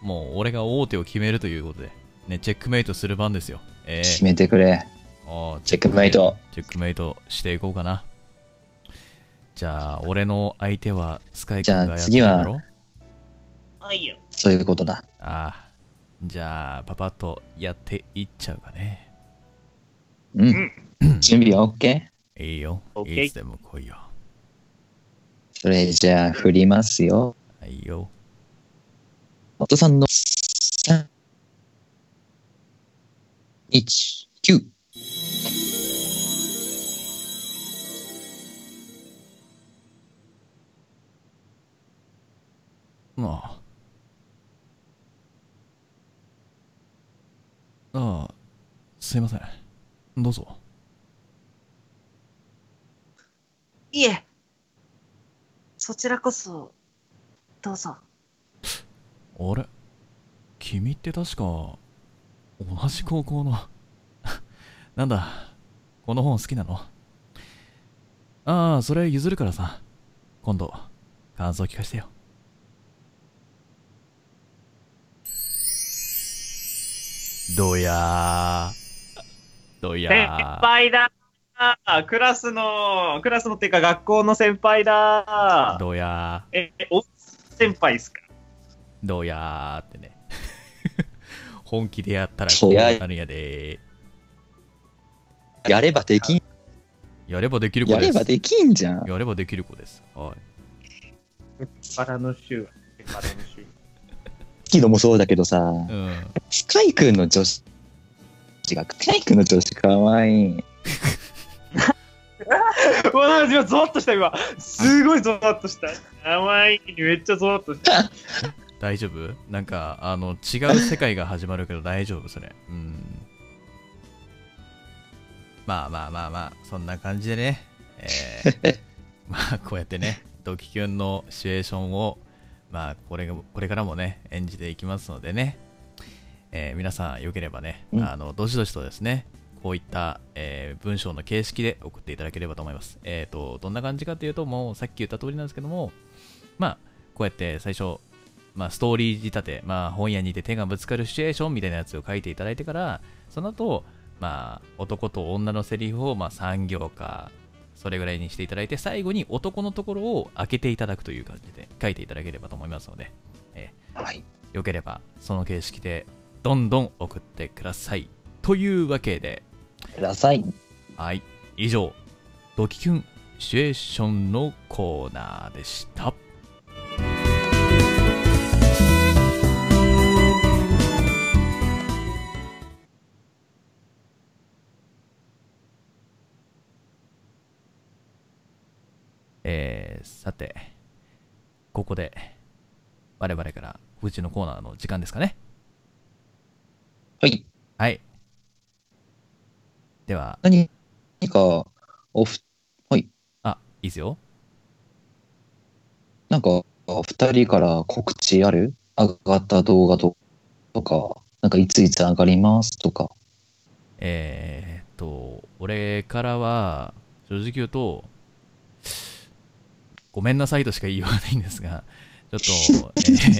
もう俺が大手を決めるということで、ね、チェックメイトする番ですよ。ええ決めてくれ。おーチェックメイト。チェックメイトしていこうかな。じゃあ、俺の相手はスカイ君がやってるんだろ？はいよ。そういうことだ。ああ。じゃあ、パパッとやっていっちゃうかね。うん。準備は OK? いいよ。OK いつでも来いよ。それじゃあ振りますよ。はいよ。ヤトさんの3、1、9。ああ。ああ、すいません。どうぞ。いえ、そちらこそ、どうぞ。あれ？君って確か、同じ高校の。なんだ、この本好きなのああ、それ譲るからさ。今度、感想聞かせてよ。どやー。どうや先。輩だクラスの、クラスのっていうか学校の先輩だどうやえ、お先輩っすか。どやーってね。本気でやったらこそうなるんやでやればできん、やればできる子です。やればできんじゃん。やればできる子です。はい。バラの週。バラの週。昨日もそうだけどさ、うん。スカイ君の女子、違う、スカイ君の女子かわいい。う わ、今ゾワッとした今。すごいゾワッとした。甘いにめっちゃゾワッとした。大丈夫？なんか、あの、違う世界が始まるけど大丈夫それ。うん。まあまあまあまあ、そんな感じでね。えー、まあ、こうやってね、ドキキュンのシチュエーションを、まあ、これが、これからもね、演じていきますのでね。えー皆さん、よければね、うんあの、どしどしとですね、こういった、えー文章の形式で送っていただければと思います。えっ、と、どんな感じかというと、もうさっき言った通りなんですけども、まあ、こうやって最初、まあ、ストーリー仕立て、まあ、本屋にて手がぶつかるシチュエーションみたいなやつを書いていただいてから、その後、まあ、男と女のセリフを、まあ、3行か、それぐらいにしていただいて、最後に男のところを開けていただくという感じで書いていただければと思いますので、はい。よければ、その形式で、どんどん送ってください。というわけで、ください。はい、以上、ドキキュンシチュエーションのコーナーでした。えー、さて、ここで、我々からうちのコーナーの時間ですかね。はい。はい。では、何か、おふ、あ、いいですよ。なんか、お二人から告知ある？上がった動画とか、なんかいついつ上がりますとか。えー、っと、俺からは、正直言うと、ごめんなさいとしか言いようがないんですが、ちょっと、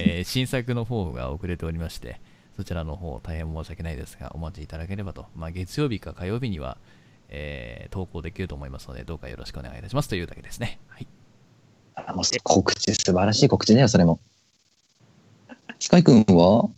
えー新作の方が遅れておりまして、そちらの方大変申し訳ないですが、お待ちいただければと。まあ、月曜日か火曜日には、えー投稿できると思いますので、どうかよろしくお願いいたしますというだけですね。はい。あもう告知、素晴らしい告知だよ、それも。スカイ君は？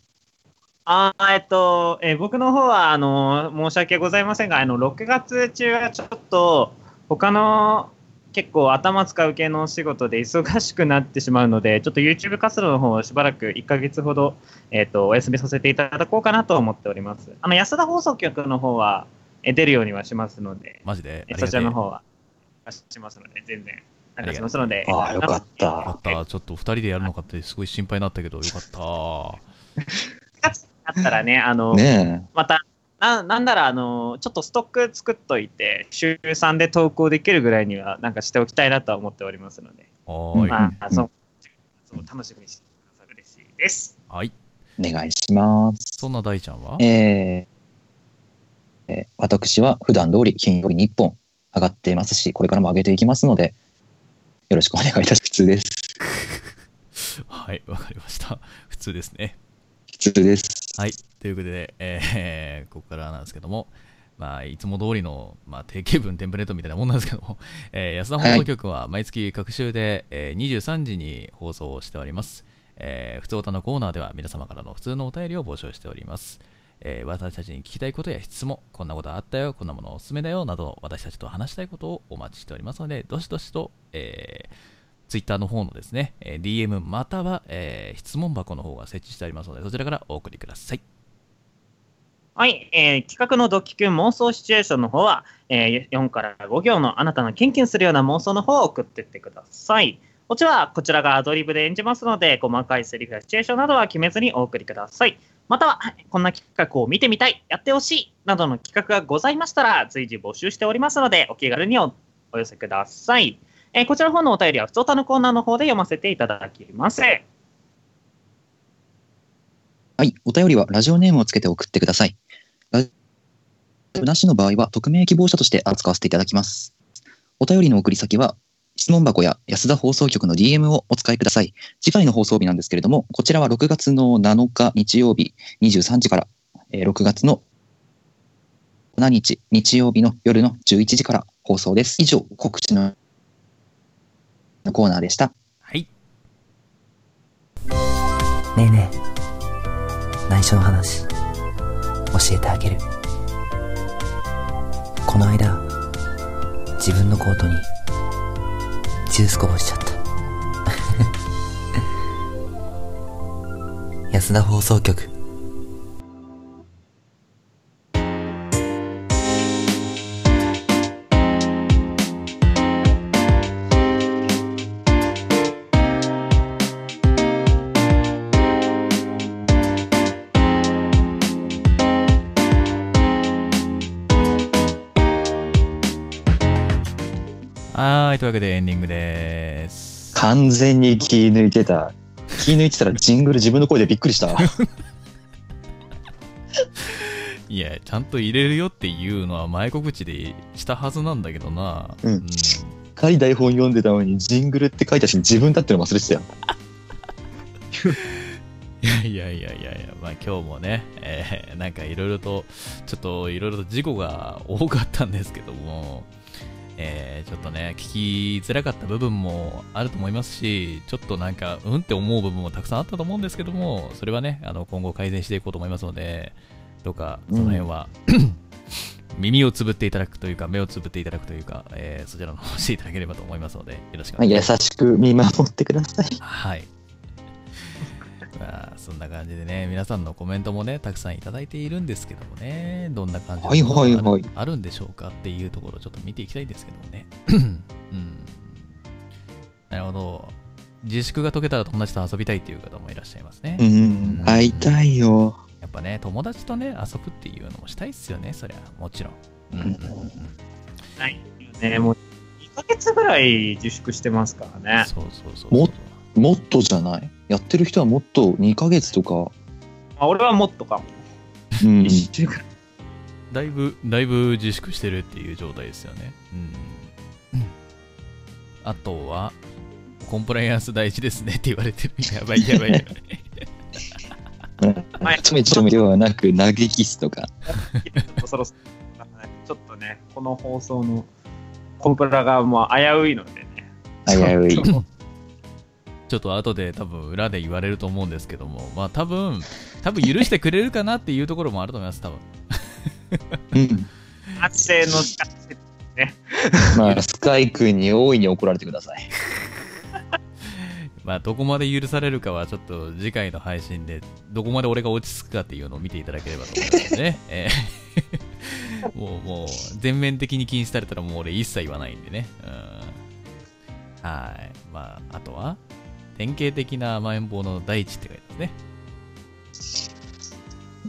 あーえっと、えー僕の方は、あの、申し訳ございませんが、あの、6月中はちょっと、他の結構頭使う系のお仕事で忙しくなってしまうので、ちょっと YouTube 活動の方をしばらく1ヶ月ほど、えっと、お休みさせていただこうかなと思っております。あの、安田放送局の方は、え出るようにはしますので、マジで？えそちらの方は、しますので、全然、なんかしますので、ああ、よかっ。よかった。ちょっと2人でやるのかってすごい心配になったけど、よかった。9月になったらね、あの、ねまた、ななんなら、あの、ちょっとストック作っといて、週3で投稿できるぐらいには、なんかしておきたいなとは思っておりますので、はーい。うんまあ、その、そう楽しみにしてくださる嬉しいです。はい。え、お願いします。そんな大ちゃんは？えーえー私は普段通り金曜日に1本上がっていますし、これからも上げていきますので、よろしくお願いいたします。普通です。はい、わかりました。普通ですね。普通です。はい。ということで、えー ここからなんですけども、まあ、いつも通りの、まあ、定型文テンプレートみたいなもんなんですけども、えー安田放送局は毎月各週で、えー23時に放送をしております。えー普通歌のコーナーでは皆様からの普通のお便りを募集しております。えー私たちに聞きたいことや質問、こんなことあったよ、こんなものおすすめだよ、など、私たちと話したいことをお待ちしておりますので、どしどしと、えー、ツイッターの方のですね、え DM または、えー質問箱の方が設置してありますので、そちらからお送りください。はい、えー企画のドキキュン妄想シチュエーションの方は、えー4から5行のあなたのキュンキュンするような妄想の方を送ってってください。こちらはこちらがアドリブで演じますので、細かいセリフやシチュエーションなどは決めずにお送りください。または、こんな企画を見てみたい、やってほしい、などの企画がございましたら、随時募集しておりますので、お気軽にお寄せください。えーこちらの方のお便りは、普通歌のコーナーの方で読ませていただきます。はい。お便りはラジオネームをつけて送ってください。ラジオなしの場合は匿名希望者として扱わせていただきます。お便りの送り先は質問箱や安田放送局の DM をお使いください。次回の放送日なんですけれども、こちらは6月の7日日曜日23時から、えー6月の7日日曜日の夜の11時から放送です。以上、告知のコーナーでした。はい。ねえねえ。内緒の話。教えてあげる。この間自分のコートにジュースこぼしちゃった。安田放送局い。というわけでエンディングです。完全に気抜いてた。気抜いてたらジングル自分の声でびっくりした。いや、ちゃんと入れるよっていうのは前告知でしたはずなんだけどな。うん仮台本読んでたのにジングルって書いたし自分だっての忘れてたよ。いやいやいやいやいや、まあ今日もね、えーなんかいろいろと、ちょっといろいろと事故が多かったんですけども、えーちょっとね、聞きづらかった部分もあると思いますし、ちょっとなんか、うんって思う部分もたくさんあったと思うんですけども、それはね、あの今後改善していこうと思いますので、どうかその辺は、耳をつぶっていただくというか、目をつぶっていただくというか、えーそちらの方をしていただければと思いますので、よろしくお願いします。優しく見守ってください。はい。まあ、そんな感じでね、皆さんのコメントもね、たくさんいただいているんですけどもね、どんな感じのはいものがある,、はいはいあるんでしょうかっていうところをちょっと見ていきたいんですけどもね。うん。なるほど。自粛が解けたら友達と遊びたいっていう方もいらっしゃいますね。うん、会いたいよ。やっぱね、友達とね、遊ぶっていうのもしたいっすよね、そりゃ、もちろん。うんうんうんないよね。もう2ヶ月ぐらい自粛してますからね。そうそうそうももっとじゃない？やってる人はもっと2ヶ月とか。まあ、俺はもっとかも。うん。1週間。だいぶ、だいぶ自粛してるっていう状態ですよね。うん。あとは、コンプライアンス大事ですねって言われてる。やばいやばいやばい。はい ちょめちょめではなく投げキスとか。そろそろ、ちょっとね、この放送のコンプラがもう危ういのでね。危うい ちょっと後で多分裏で言われると思うんですけども、まあ多分、多分許してくれるかなっていうところもあると思います、多分。うん。反省の仕方して まあ、スカイ君に大いに怒られてください。まあどこまで許されるかはちょっと次回の配信で、どこまで俺が落ち着くかっていうのを見ていただければと思いますね。えーもう、もう、全面的に禁止されたらもう俺一切言わないんでね。うん。はい。まあ、あとは、典型的な甘えん坊の第一って書いてますね。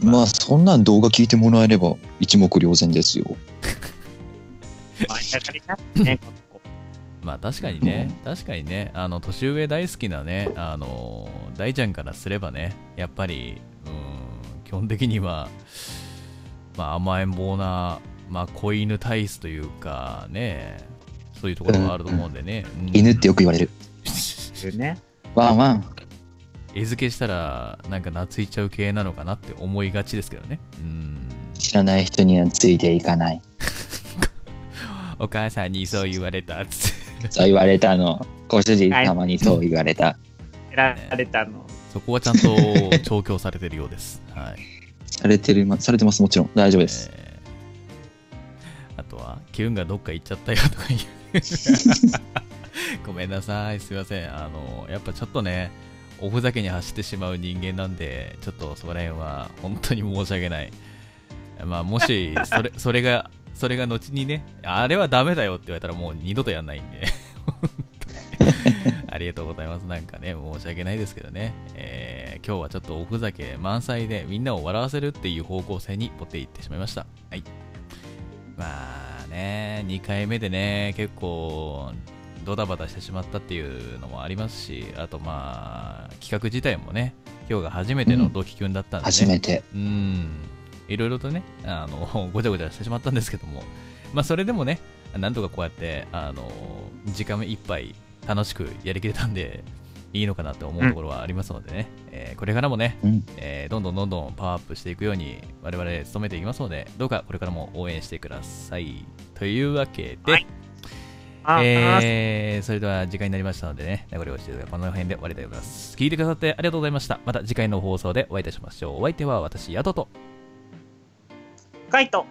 まあ、そんなん動画聞いてもらえれば一目瞭然ですよ。まあ確かにね、確かにね、あの、年上大好きなね、あの、大ちゃんからすればね、やっぱり、うん、基本的には、まあ甘えん坊な、まあ子犬体質というか、ね、そういうところがあると思うんでね。うん 犬ってよく言われる。ね。ワンワン。餌付けしたら、なんか懐いちゃう系なのかなって思いがちですけどね。うん。知らない人にはついていかない。お母さんにそう言われたっつって。そう言われたの。ご主人様にそう言われた。れたの。そこはちゃんと調教されてるようです。はい。されてるま、されてます、もちろん。大丈夫です。えーあとは、キュンがどっか行っちゃったよとか言う。ごめんなさい、すいません。あの、やっぱちょっとね、おふざけに走ってしまう人間なんで、ちょっとそこら辺は本当に申し訳ない。まあ、もし、それ、それが、それが後にね、あれはダメだよって言われたらもう二度とやんないんで。ありがとうございます。なんかね、申し訳ないですけどね。えー今日はちょっとおふざけ満載でみんなを笑わせるっていう方向性に持っていってしまいました。はい。まあね、2回目でね、結構ドタバタしてしまったっていうのもありますし、あとまあ、企画自体もね、今日が初めてのドキキュンだったんで、ね。初めて。うん、いろいろとね、あの、ごちゃごちゃしてしまったんですけども、まあ、それでもね、なんとかこうやって、あの、時間いっぱい楽しくやりきれたんで、いいのかなと思うところはありますのでね、えーこれからもね、うん。えーどんどんどんどんパワーアップしていくように、我々努めていきますので、どうかこれからも応援してください。というわけで、はい。あ、えーそれでは時間になりましたのでね、名残惜しいですが、この辺で終わりたいと思います。聞いてくださってありがとうございました。また次回の放送でお会いいたしましょう。お相手は私、ヤトと、カイト。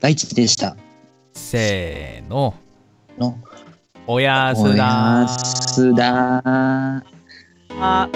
大地でした。せーの、の、おやすおだやすだー。あ